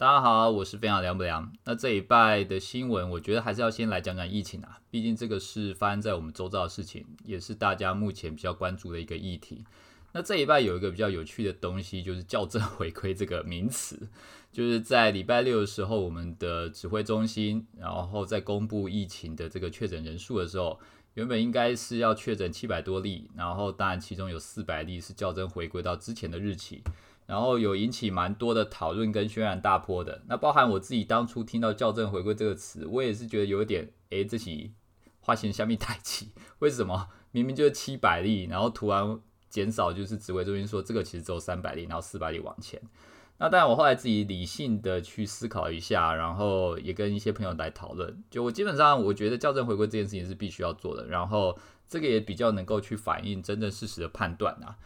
大家好，我是非常凉不凉。那这一拜的新闻，我觉得还是要先来讲讲疫情啊，毕竟这个是发生在我们周遭的事情，也是大家目前比较关注的一个议题。那这一拜有一个比较有趣的东西，就是校正回归这个名词，就是在礼拜六的时候，我们的指挥中心，然后在公布疫情的这个确诊人数的时候，原本应该是要确诊七百多例，然后当然其中有四百例是校正回归到之前的日期。然后有引起蛮多的讨论跟轩然大波的，那包含我自己当初听到校正回归这个词，我也是觉得有点，诶，这起花钱下面太气，为什么明明就是七百例，然后突然减少，就是指挥中心说这个其实只有三百例，然后四百例往前。那当然我后来自己理性的去思考一下，然后也跟一些朋友来讨论，就我基本上我觉得校正回归这件事情是必须要做的，然后这个也比较能够去反映真正事实的判断啊。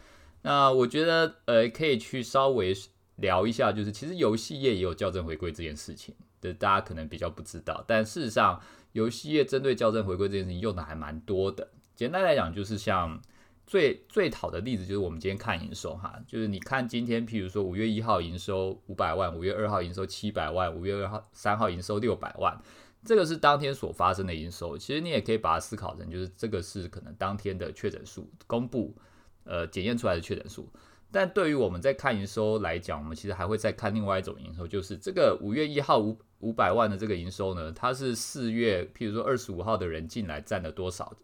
那我觉得，呃，可以去稍微聊一下，就是其实游戏业也有校正回归这件事情，的大家可能比较不知道，但事实上，游戏业针对校正回归这件事情用的还蛮多的。简单来讲，就是像最最好的例子，就是我们今天看营收哈，就是你看今天，譬如说五月一号营收五百万，五月二号营收七百万，五月二号三号营收六百万，这个是当天所发生的营收。其实你也可以把它思考成，就是这个是可能当天的确诊数公布。呃，检验出来的确诊数，但对于我们在看营收来讲，我们其实还会再看另外一种营收，就是这个五月一号五五百万的这个营收呢，它是四月，譬如说二十五号的人进来占了多少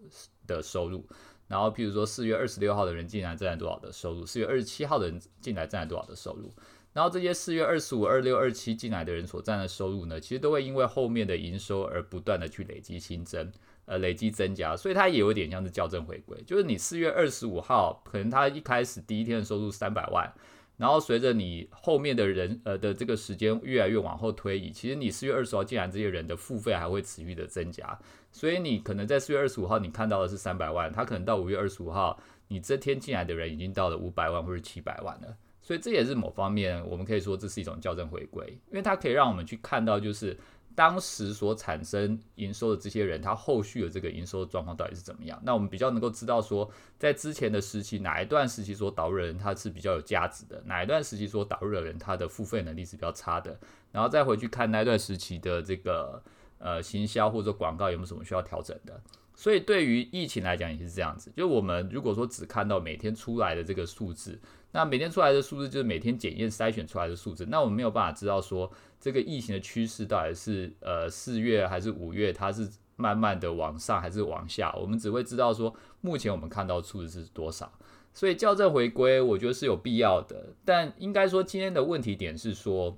的收入，然后譬如说四月二十六号的人进来占了多少的收入，四月二十七号的人进来占了多少的收入，然后这些四月二十五、二六、二七进来的人所占的收入呢，其实都会因为后面的营收而不断的去累积新增。呃，累积增加，所以它也有点像是校正回归，就是你四月二十五号，可能它一开始第一天的收入三百万，然后随着你后面的人呃的这个时间越来越往后推移，其实你四月二十号进来这些人的付费还会持续的增加，所以你可能在四月二十五号你看到的是三百万，它可能到五月二十五号，你这天进来的人已经到了五百万或者七百万了，所以这也是某方面我们可以说这是一种校正回归，因为它可以让我们去看到就是。当时所产生营收的这些人，他后续的这个营收状况到底是怎么样？那我们比较能够知道说，在之前的时期，哪一段时期所导入的人他是比较有价值的，哪一段时期所导入的人他的付费能力是比较差的，然后再回去看那段时期的这个呃行销或者广告有没有什么需要调整的。所以对于疫情来讲也是这样子，就我们如果说只看到每天出来的这个数字，那每天出来的数字就是每天检验筛选出来的数字，那我们没有办法知道说这个疫情的趋势到底是呃四月还是五月，它是慢慢的往上还是往下，我们只会知道说目前我们看到数字是多少。所以校正回归我觉得是有必要的，但应该说今天的问题点是说，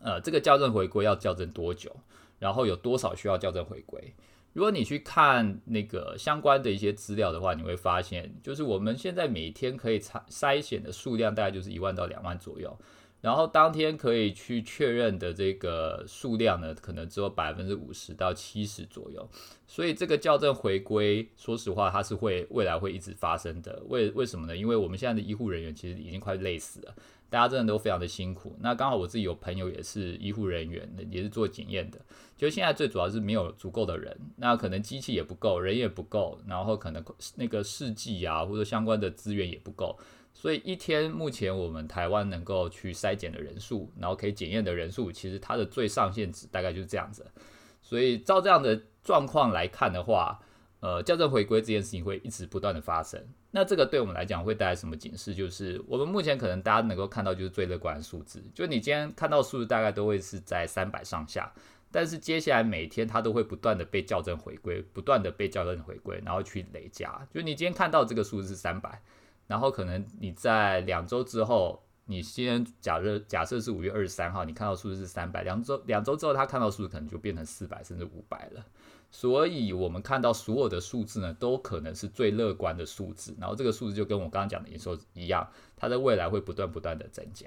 呃，这个校正回归要校正多久，然后有多少需要校正回归。如果你去看那个相关的一些资料的话，你会发现，就是我们现在每天可以筛筛选的数量大概就是一万到两万左右，然后当天可以去确认的这个数量呢，可能只有百分之五十到七十左右。所以这个校正回归，说实话，它是会未来会一直发生的。为为什么呢？因为我们现在的医护人员其实已经快累死了。大家真的都非常的辛苦。那刚好我自己有朋友也是医护人员，也是做检验的。就现在最主要是没有足够的人，那可能机器也不够，人也不够，然后可能那个试剂啊或者相关的资源也不够。所以一天目前我们台湾能够去筛检的人数，然后可以检验的人数，其实它的最上限值大概就是这样子。所以照这样的状况来看的话，呃，校正回归这件事情会一直不断的发生。那这个对我们来讲会带来什么警示？就是我们目前可能大家能够看到就是最乐观的数字，就你今天看到数字大概都会是在三百上下，但是接下来每天它都会不断的被校正回归，不断的被校正回归，然后去累加。就你今天看到这个数字是三百，然后可能你在两周之后，你先假设假设是五月二十三号，你看到数字是三百，两周两周之后，他看到数字可能就变成四百甚至五百了。所以，我们看到所有的数字呢，都可能是最乐观的数字。然后，这个数字就跟我刚刚讲的营收一样，它在未来会不断不断的增加。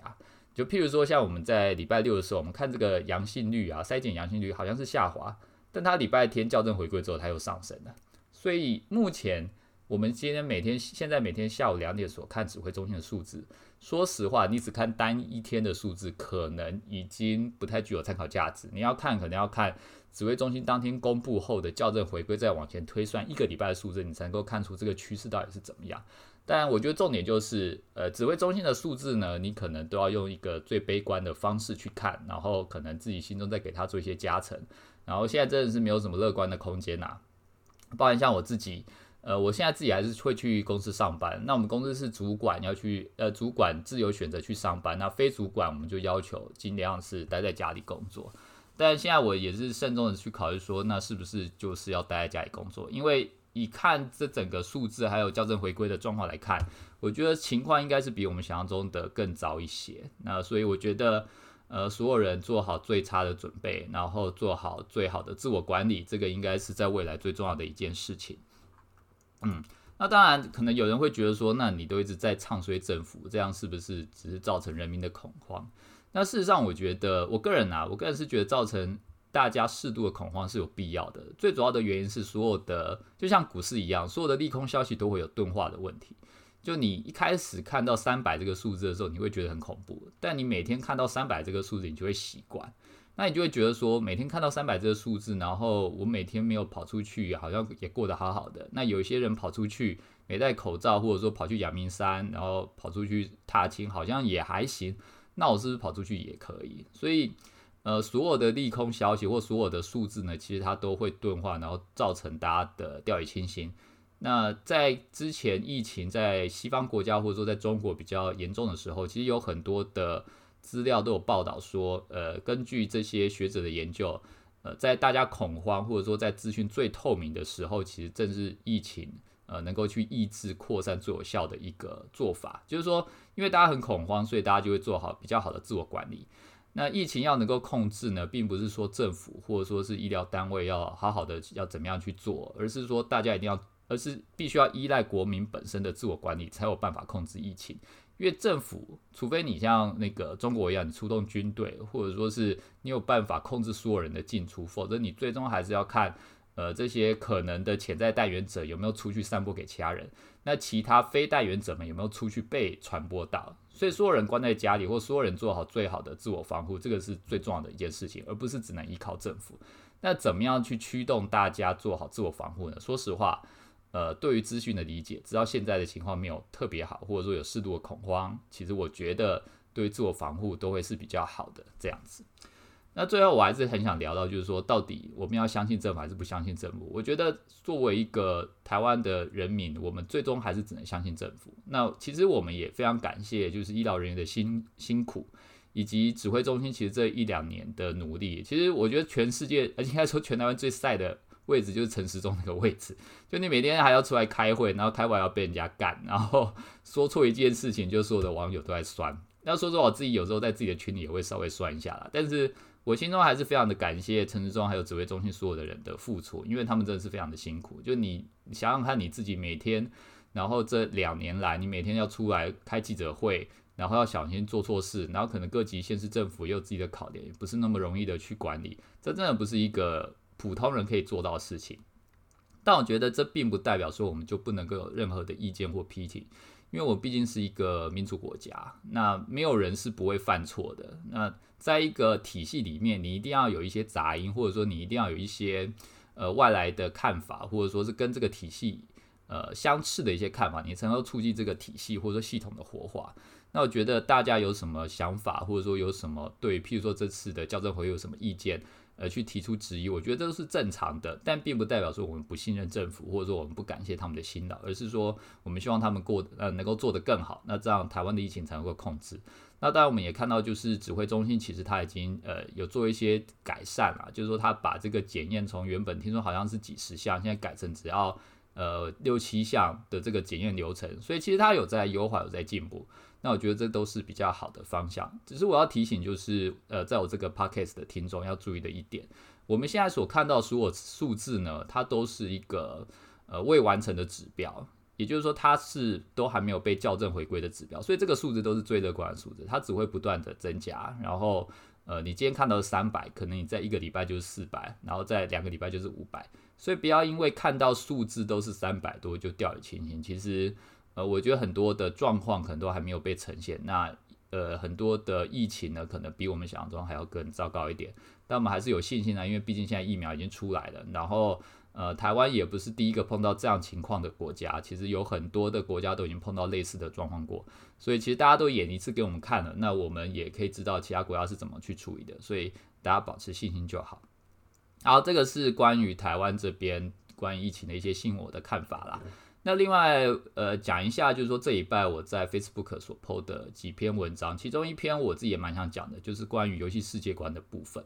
就譬如说，像我们在礼拜六的时候，我们看这个阳性率啊，筛检阳性率好像是下滑，但它礼拜天校正回归之后，它又上升了。所以，目前我们今天每天现在每天下午两点所看指挥中心的数字，说实话，你只看单一天的数字，可能已经不太具有参考价值。你要看，可能要看。指挥中心当天公布后的校正回归，再往前推算一个礼拜的数字，你才能够看出这个趋势到底是怎么样。但我觉得重点就是，呃，指挥中心的数字呢，你可能都要用一个最悲观的方式去看，然后可能自己心中再给他做一些加成。然后现在真的是没有什么乐观的空间呐。包含像我自己，呃，我现在自己还是会去公司上班。那我们公司是主管要去，呃，主管自由选择去上班。那非主管我们就要求尽量是待在家里工作。但现在我也是慎重的去考虑说，那是不是就是要待在家里工作？因为以看这整个数字还有校正回归的状况来看，我觉得情况应该是比我们想象中的更糟一些。那所以我觉得，呃，所有人做好最差的准备，然后做好最好的自我管理，这个应该是在未来最重要的一件事情。嗯，那当然可能有人会觉得说，那你都一直在唱衰政府，这样是不是只是造成人民的恐慌？那事实上，我觉得我个人啊，我个人是觉得造成大家适度的恐慌是有必要的。最主要的原因是，所有的就像股市一样，所有的利空消息都会有钝化的问题。就你一开始看到三百这个数字的时候，你会觉得很恐怖，但你每天看到三百这个数字，你就会习惯。那你就会觉得说，每天看到三百这个数字，然后我每天没有跑出去，好像也过得好好的。那有些人跑出去没戴口罩，或者说跑去阳明山，然后跑出去踏青，好像也还行。那我是不是跑出去也可以？所以，呃，所有的利空消息或所有的数字呢，其实它都会钝化，然后造成大家的掉以轻心。那在之前疫情在西方国家或者说在中国比较严重的时候，其实有很多的资料都有报道说，呃，根据这些学者的研究，呃，在大家恐慌或者说在资讯最透明的时候，其实正是疫情。呃，能够去抑制扩散最有效的一个做法，就是说，因为大家很恐慌，所以大家就会做好比较好的自我管理。那疫情要能够控制呢，并不是说政府或者说是医疗单位要好好的要怎么样去做，而是说大家一定要，而是必须要依赖国民本身的自我管理，才有办法控制疫情。因为政府，除非你像那个中国一样，你出动军队，或者说是你有办法控制所有人的进出，否则你最终还是要看。呃，这些可能的潜在带源者有没有出去散播给其他人？那其他非带源者们有没有出去被传播到？所以所有人关在家里，或所有人做好最好的自我防护，这个是最重要的一件事情，而不是只能依靠政府。那怎么样去驱动大家做好自我防护呢？说实话，呃，对于资讯的理解，只要现在的情况没有特别好，或者说有适度的恐慌，其实我觉得对于自我防护都会是比较好的这样子。那最后我还是很想聊到，就是说到底我们要相信政府还是不相信政府？我觉得作为一个台湾的人民，我们最终还是只能相信政府。那其实我们也非常感谢，就是医疗人员的辛辛苦，以及指挥中心其实这一两年的努力。其实我觉得全世界，而且应该说全台湾最晒的位置就是陈时中那个位置，就你每天还要出来开会，然后开完要被人家干，然后说错一件事情，就所有的网友都在酸。要说说我自己有时候在自己的群里也会稍微酸一下啦，但是。我心中还是非常的感谢陈时中还有指挥中心所有的人的付出，因为他们真的是非常的辛苦。就你想想看，你自己每天，然后这两年来，你每天要出来开记者会，然后要小心做错事，然后可能各级县市政府也有自己的考量，也不是那么容易的去管理。这真的不是一个普通人可以做到的事情。但我觉得这并不代表说我们就不能够有任何的意见或批评。因为我毕竟是一个民主国家，那没有人是不会犯错的。那在一个体系里面，你一定要有一些杂音，或者说你一定要有一些呃外来的看法，或者说是跟这个体系呃相斥的一些看法，你才能够促进这个体系或者说系统的活化。那我觉得大家有什么想法，或者说有什么对，譬如说这次的校正会有什么意见？呃，去提出质疑，我觉得都是正常的，但并不代表说我们不信任政府，或者说我们不感谢他们的辛劳，而是说我们希望他们过呃能够做得更好，那这样台湾的疫情才能够控制。那当然我们也看到，就是指挥中心其实他已经呃有做一些改善了，就是说他把这个检验从原本听说好像是几十项，现在改成只要呃六七项的这个检验流程，所以其实他有在优化，有在进步。那我觉得这都是比较好的方向，只是我要提醒，就是呃，在我这个 podcast 的听众要注意的一点，我们现在所看到所有数字呢，它都是一个呃未完成的指标，也就是说它是都还没有被校正回归的指标，所以这个数字都是最乐观的数字，它只会不断的增加。然后呃，你今天看到三百，可能你在一个礼拜就是四百，然后在两个礼拜就是五百，所以不要因为看到数字都是三百多就掉以轻心，其实。呃，我觉得很多的状况可能都还没有被呈现。那呃，很多的疫情呢，可能比我们想象中还要更糟糕一点。但我们还是有信心的，因为毕竟现在疫苗已经出来了。然后呃，台湾也不是第一个碰到这样情况的国家，其实有很多的国家都已经碰到类似的状况过，所以其实大家都演一次给我们看了，那我们也可以知道其他国家是怎么去处理的，所以大家保持信心就好。好，这个是关于台湾这边关于疫情的一些新闻我的看法啦。那另外，呃，讲一下，就是说这一拜我在 Facebook 所 PO 的几篇文章，其中一篇我自己也蛮想讲的，就是关于游戏世界观的部分。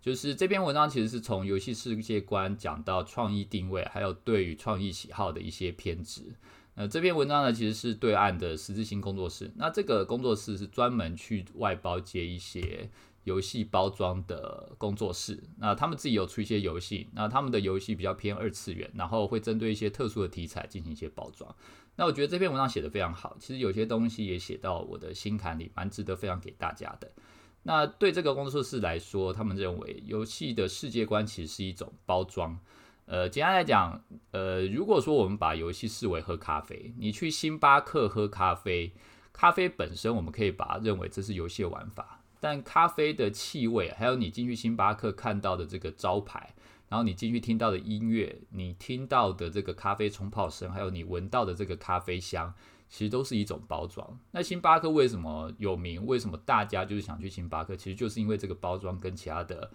就是这篇文章其实是从游戏世界观讲到创意定位，还有对于创意喜好的一些偏执。呃，这篇文章呢，其实是对岸的十字星工作室。那这个工作室是专门去外包接一些。游戏包装的工作室，那他们自己有出一些游戏，那他们的游戏比较偏二次元，然后会针对一些特殊的题材进行一些包装。那我觉得这篇文章写的非常好，其实有些东西也写到我的心坎里，蛮值得分享给大家的。那对这个工作室来说，他们认为游戏的世界观其实是一种包装。呃，简单来讲，呃，如果说我们把游戏视为喝咖啡，你去星巴克喝咖啡，咖啡本身我们可以把它认为这是游戏的玩法。但咖啡的气味，还有你进去星巴克看到的这个招牌，然后你进去听到的音乐，你听到的这个咖啡冲泡声，还有你闻到的这个咖啡香，其实都是一种包装。那星巴克为什么有名？为什么大家就是想去星巴克？其实就是因为这个包装跟其他的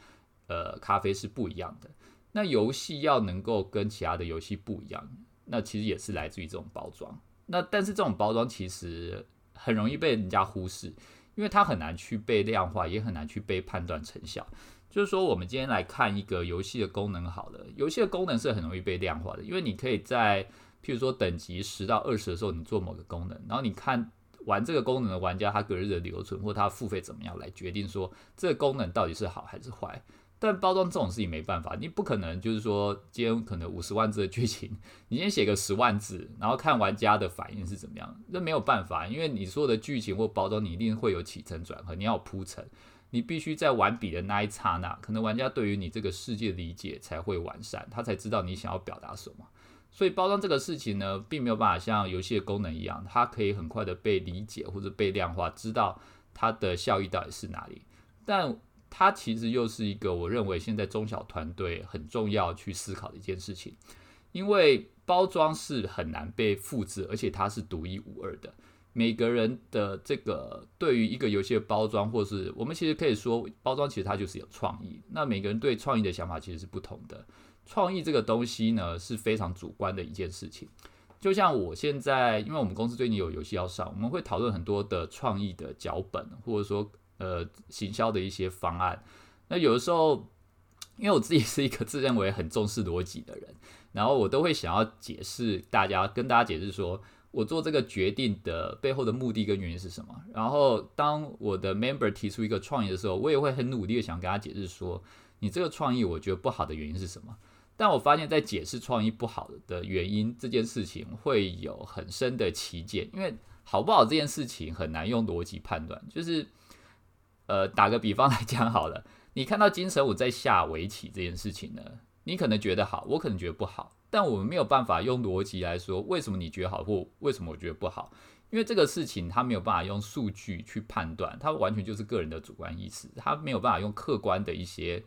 呃咖啡是不一样的。那游戏要能够跟其他的游戏不一样，那其实也是来自于这种包装。那但是这种包装其实很容易被人家忽视。因为它很难去被量化，也很难去被判断成效。就是说，我们今天来看一个游戏的功能，好了，游戏的功能是很容易被量化的，因为你可以在譬如说等级十到二十的时候，你做某个功能，然后你看玩这个功能的玩家他隔日的留存或他付费怎么样来决定说这个功能到底是好还是坏。但包装这种事情没办法，你不可能就是说今天可能五十万字的剧情，你先写个十万字，然后看玩家的反应是怎么样，那没有办法，因为你所有的剧情或包装，你一定会有起承转合，你要铺陈，你必须在完笔的那一刹那，可能玩家对于你这个世界理解才会完善，他才知道你想要表达什么。所以包装这个事情呢，并没有办法像游戏的功能一样，它可以很快的被理解或者被量化，知道它的效益到底是哪里，但。它其实又是一个我认为现在中小团队很重要去思考的一件事情，因为包装是很难被复制，而且它是独一无二的。每个人的这个对于一个游戏的包装，或是我们其实可以说，包装其实它就是有创意。那每个人对创意的想法其实是不同的。创意这个东西呢是非常主观的一件事情。就像我现在，因为我们公司最近有游戏要上，我们会讨论很多的创意的脚本，或者说。呃，行销的一些方案，那有的时候，因为我自己是一个自认为很重视逻辑的人，然后我都会想要解释大家，跟大家解释说我做这个决定的背后的目的跟原因是什么。然后当我的 member 提出一个创意的时候，我也会很努力的想跟他解释说，你这个创意我觉得不好的原因是什么。但我发现，在解释创意不好的原因这件事情，会有很深的歧见，因为好不好这件事情很难用逻辑判断，就是。呃，打个比方来讲好了，你看到金城武在下围棋这件事情呢，你可能觉得好，我可能觉得不好，但我们没有办法用逻辑来说为什么你觉得好或为什么我觉得不好，因为这个事情他没有办法用数据去判断，它完全就是个人的主观意识，他没有办法用客观的一些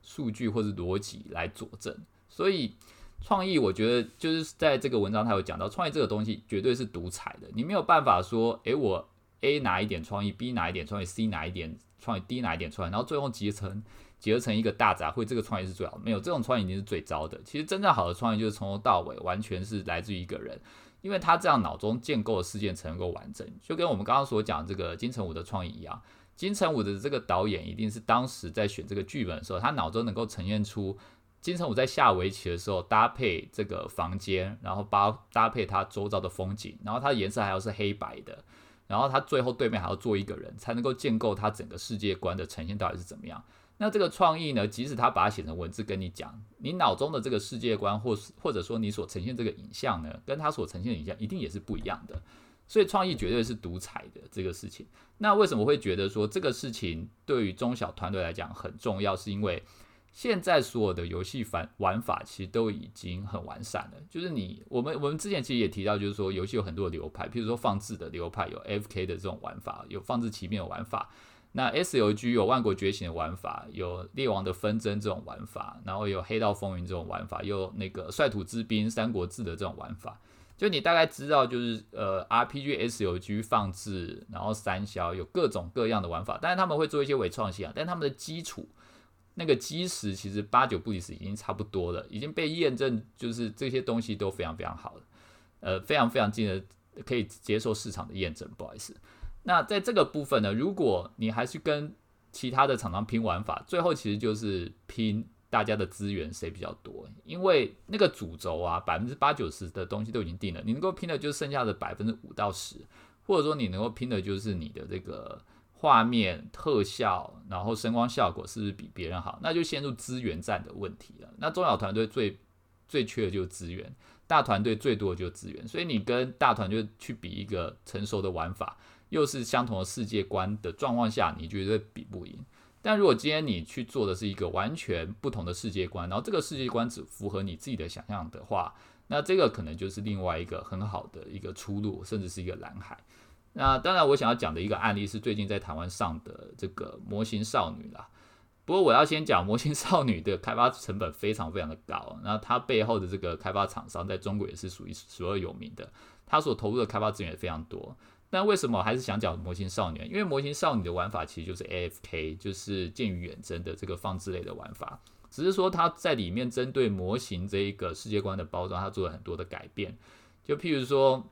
数据或者逻辑来佐证。所以创意，我觉得就是在这个文章他有讲到，创意这个东西绝对是独裁的，你没有办法说，诶，我。A 拿一点创意，B 拿一点创意，C 拿一点创意，D 拿一点创意，然后最后集成结合成一个大杂烩，这个创意是最好。没有这种创意已经是最糟的。其实真正好的创意就是从头到尾完全是来自于一个人，因为他这样脑中建构的事件才能够完整。就跟我们刚刚所讲这个金城武的创意一样，金城武的这个导演一定是当时在选这个剧本的时候，他脑中能够呈现出金城武在下围棋的时候搭配这个房间，然后搭搭配他周遭的风景，然后它的颜色还要是黑白的。然后他最后对面还要做一个人，才能够建构他整个世界观的呈现到底是怎么样。那这个创意呢？即使他把它写成文字跟你讲，你脑中的这个世界观，或是或者说你所呈现这个影像呢，跟他所呈现的影像一定也是不一样的。所以创意绝对是独裁的这个事情。那为什么会觉得说这个事情对于中小团队来讲很重要？是因为现在所有的游戏玩玩法其实都已经很完善了。就是你，我们我们之前其实也提到，就是说游戏有很多流派，譬如说放置的流派有 F K 的这种玩法，有放置棋面的玩法。那 S O G 有万国觉醒的玩法，有列王的纷争这种玩法，然后有黑道风云这种玩法，有那个率土之滨三国志的这种玩法。就你大概知道，就是呃 R P G S O G 放置，然后三消有各种各样的玩法，但是他们会做一些伪创新啊，但他们的基础那个基石其实八九不离十，已经差不多了，已经被验证，就是这些东西都非常非常好了，呃，非常非常近的可以接受市场的验证。不好意思。那在这个部分呢，如果你还是跟其他的厂商拼玩法，最后其实就是拼大家的资源谁比较多，因为那个主轴啊，百分之八九十的东西都已经定了，你能够拼的就剩下的百分之五到十，或者说你能够拼的就是你的这个画面特效，然后声光效果是不是比别人好，那就陷入资源战的问题了。那中小团队最最缺的就是资源，大团队最多的就是资源，所以你跟大团队去比一个成熟的玩法。又是相同的世界观的状况下，你觉得比不赢。但如果今天你去做的是一个完全不同的世界观，然后这个世界观只符合你自己的想象的话，那这个可能就是另外一个很好的一个出路，甚至是一个蓝海。那当然，我想要讲的一个案例是最近在台湾上的这个模型少女啦。不过我要先讲模型少女的开发成本非常非常的高，那它背后的这个开发厂商在中国也是属于数二有名的，它所投入的开发资源也非常多。但为什么我还是想讲模型少女？因为模型少女的玩法其实就是 AFK，就是剑与远征的这个放置类的玩法。只是说它在里面针对模型这一个世界观的包装，它做了很多的改变。就譬如说，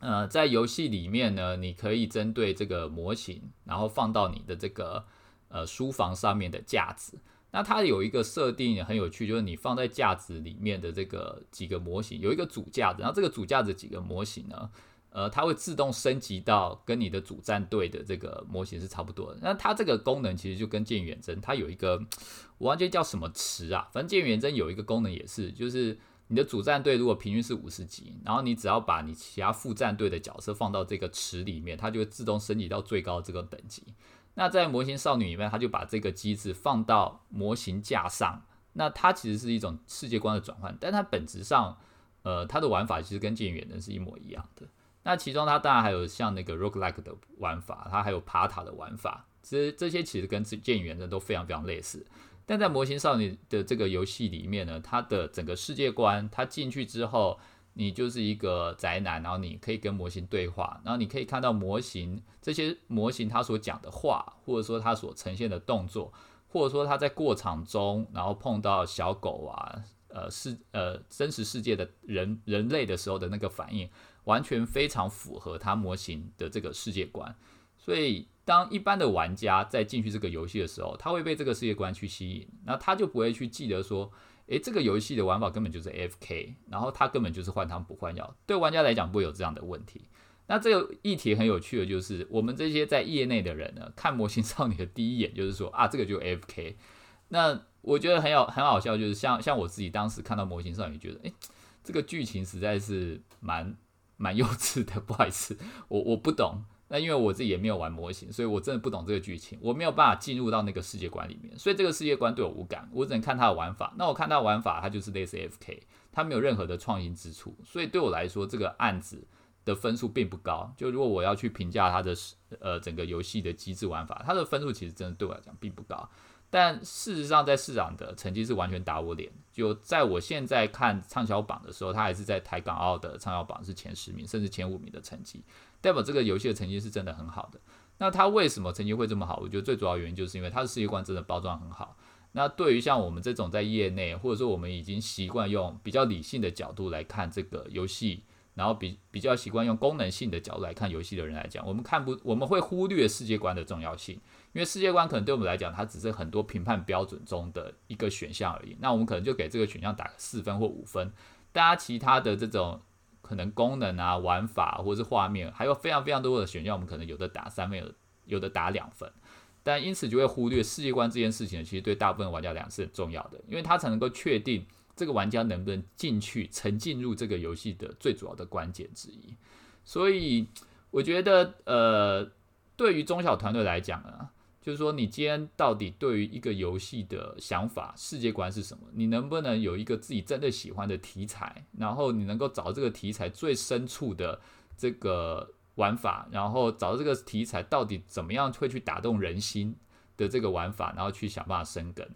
呃，在游戏里面呢，你可以针对这个模型，然后放到你的这个呃书房上面的架子。那它有一个设定也很有趣，就是你放在架子里面的这个几个模型，有一个主架子，然后这个主架子几个模型呢？呃，它会自动升级到跟你的主战队的这个模型是差不多的。那它这个功能其实就跟剑远征，它有一个 我忘记叫什么词啊，反正剑远征有一个功能也是，就是你的主战队如果平均是五十级，然后你只要把你其他副战队的角色放到这个池里面，它就会自动升级到最高这个等级。那在模型少女里面，它就把这个机制放到模型架上，那它其实是一种世界观的转换，但它本质上，呃，它的玩法其实跟剑与远征是一模一样的。那其中它当然还有像那个 roguelike 的玩法，它还有爬塔的玩法，其实这些其实跟剑与远征都非常非常类似。但在模型少女的这个游戏里面呢，它的整个世界观，它进去之后，你就是一个宅男，然后你可以跟模型对话，然后你可以看到模型这些模型它所讲的话，或者说它所呈现的动作，或者说它在过场中，然后碰到小狗啊，呃，世呃真实世界的人人类的时候的那个反应。完全非常符合它模型的这个世界观，所以当一般的玩家在进去这个游戏的时候，他会被这个世界观去吸引，那他就不会去记得说，诶，这个游戏的玩法根本就是 FK，然后他根本就是换汤不换药。对玩家来讲不会有这样的问题。那这个议题很有趣的就是，我们这些在业内的人呢，看模型少女的第一眼就是说啊，这个就 FK。那我觉得很有很好笑，就是像像我自己当时看到模型少女，觉得诶，这个剧情实在是蛮。蛮幼稚的，不好意思，我我不懂。那因为我自己也没有玩模型，所以我真的不懂这个剧情，我没有办法进入到那个世界观里面，所以这个世界观对我无感，我只能看它的玩法。那我看它的玩法，它就是类似 FK，它没有任何的创新之处，所以对我来说，这个案子的分数并不高。就如果我要去评价它的呃整个游戏的机制玩法，它的分数其实真的对我来讲并不高。但事实上，在市场的成绩是完全打我脸。就在我现在看畅销榜的时候，它还是在台港澳的畅销榜是前十名，甚至前五名的成绩，代表这个游戏的成绩是真的很好的。那它为什么成绩会这么好？我觉得最主要原因就是因为它的世界观真的包装很好。那对于像我们这种在业内，或者说我们已经习惯用比较理性的角度来看这个游戏。然后比比较习惯用功能性的角度来看游戏的人来讲，我们看不我们会忽略世界观的重要性，因为世界观可能对我们来讲，它只是很多评判标准中的一个选项而已。那我们可能就给这个选项打个四分或五分，大家其他的这种可能功能啊、玩法或者是画面，还有非常非常多的选项，我们可能有的打三分，有有的打两分，但因此就会忽略世界观这件事情，其实对大部分玩家来讲是很重要的，因为它才能够确定。这个玩家能不能进去沉浸入这个游戏的最主要的关键之一，所以我觉得，呃，对于中小团队来讲啊，就是说，你今天到底对于一个游戏的想法、世界观是什么？你能不能有一个自己真的喜欢的题材，然后你能够找这个题材最深处的这个玩法，然后找到这个题材到底怎么样会去打动人心的这个玩法，然后去想办法生根。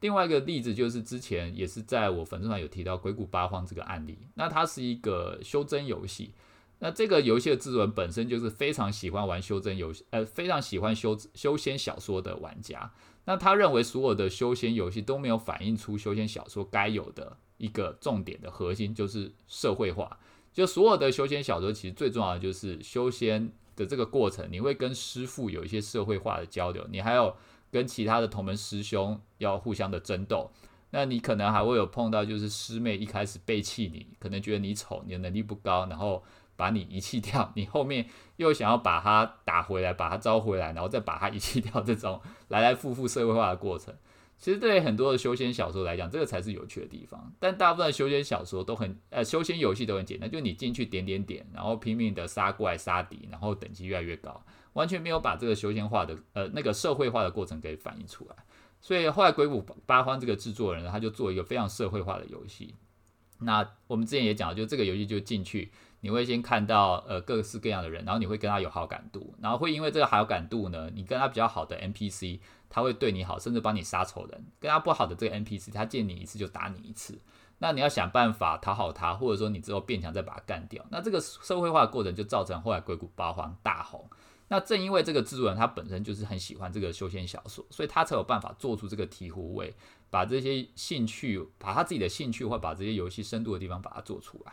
另外一个例子就是之前也是在我粉丝团有提到《鬼谷八荒》这个案例，那它是一个修真游戏。那这个游戏的制作人本身就是非常喜欢玩修真游戏，呃，非常喜欢修修仙小说的玩家。那他认为所有的修仙游戏都没有反映出修仙小说该有的一个重点的核心，就是社会化。就所有的修仙小说，其实最重要的就是修仙的这个过程，你会跟师傅有一些社会化的交流，你还有跟其他的同门师兄要互相的争斗。那你可能还会有碰到，就是师妹一开始背弃你，可能觉得你丑，你的能力不高，然后。把你遗弃掉，你后面又想要把他打回来，把他招回来，然后再把他遗弃掉，这种 来来复复社会化的过程，其实对很多的修仙小说来讲，这个才是有趣的地方。但大部分修仙小说都很，呃，修仙游戏都很简单，就你进去点点点，然后拼命的杀怪杀敌，然后等级越来越高，完全没有把这个修仙化的，呃，那个社会化的过程给反映出来。所以后来鬼谷八荒这个制作人，他就做一个非常社会化的游戏。那我们之前也讲，就这个游戏就进去。你会先看到呃各式各样的人，然后你会跟他有好感度，然后会因为这个好感度呢，你跟他比较好的 NPC，他会对你好，甚至帮你杀仇人；跟他不好的这个 NPC，他见你一次就打你一次。那你要想办法讨好他，或者说你之后变强再把他干掉。那这个社会化的过程就造成后来鬼谷八荒大红。那正因为这个制作人他本身就是很喜欢这个修仙小说，所以他才有办法做出这个醍醐味，把这些兴趣，把他自己的兴趣或把这些游戏深度的地方把它做出来。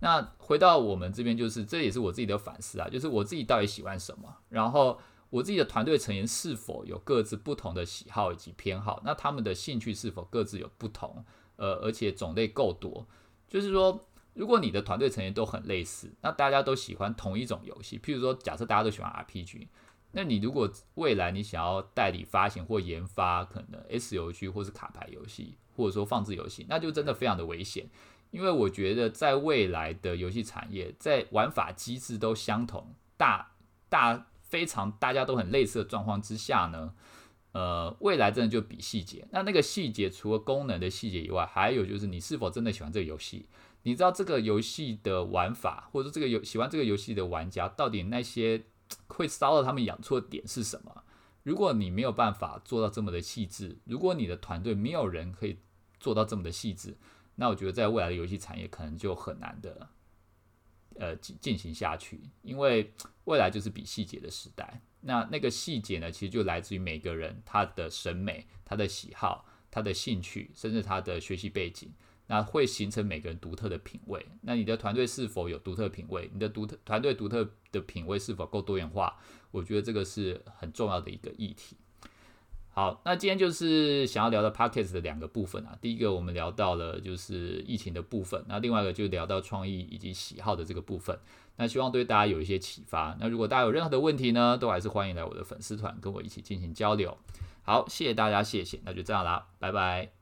那回到我们这边，就是这也是我自己的反思啊，就是我自己到底喜欢什么，然后我自己的团队成员是否有各自不同的喜好以及偏好，那他们的兴趣是否各自有不同，呃，而且种类够多，就是说，如果你的团队成员都很类似，那大家都喜欢同一种游戏，譬如说，假设大家都喜欢 RPG，那你如果未来你想要代理发行或研发可能 S 游戏或是卡牌游戏，或者说放置游戏，那就真的非常的危险。因为我觉得，在未来的游戏产业，在玩法机制都相同、大大非常大家都很类似的状况之下呢，呃，未来真的就比细节。那那个细节除了功能的细节以外，还有就是你是否真的喜欢这个游戏？你知道这个游戏的玩法，或者说这个游喜欢这个游戏的玩家，到底那些会骚到他们养出的点是什么？如果你没有办法做到这么的细致，如果你的团队没有人可以做到这么的细致，那我觉得在未来的游戏产业可能就很难的，呃进进行下去，因为未来就是比细节的时代。那那个细节呢，其实就来自于每个人他的审美、他的喜好、他的兴趣，甚至他的学习背景，那会形成每个人独特的品味。那你的团队是否有独特品味？你的独特团队独特的品味是否够多元化？我觉得这个是很重要的一个议题。好，那今天就是想要聊的 podcast 的两个部分啊。第一个我们聊到了就是疫情的部分，那另外一个就聊到创意以及喜好的这个部分。那希望对大家有一些启发。那如果大家有任何的问题呢，都还是欢迎来我的粉丝团跟我一起进行交流。好，谢谢大家，谢谢，那就这样啦，拜拜。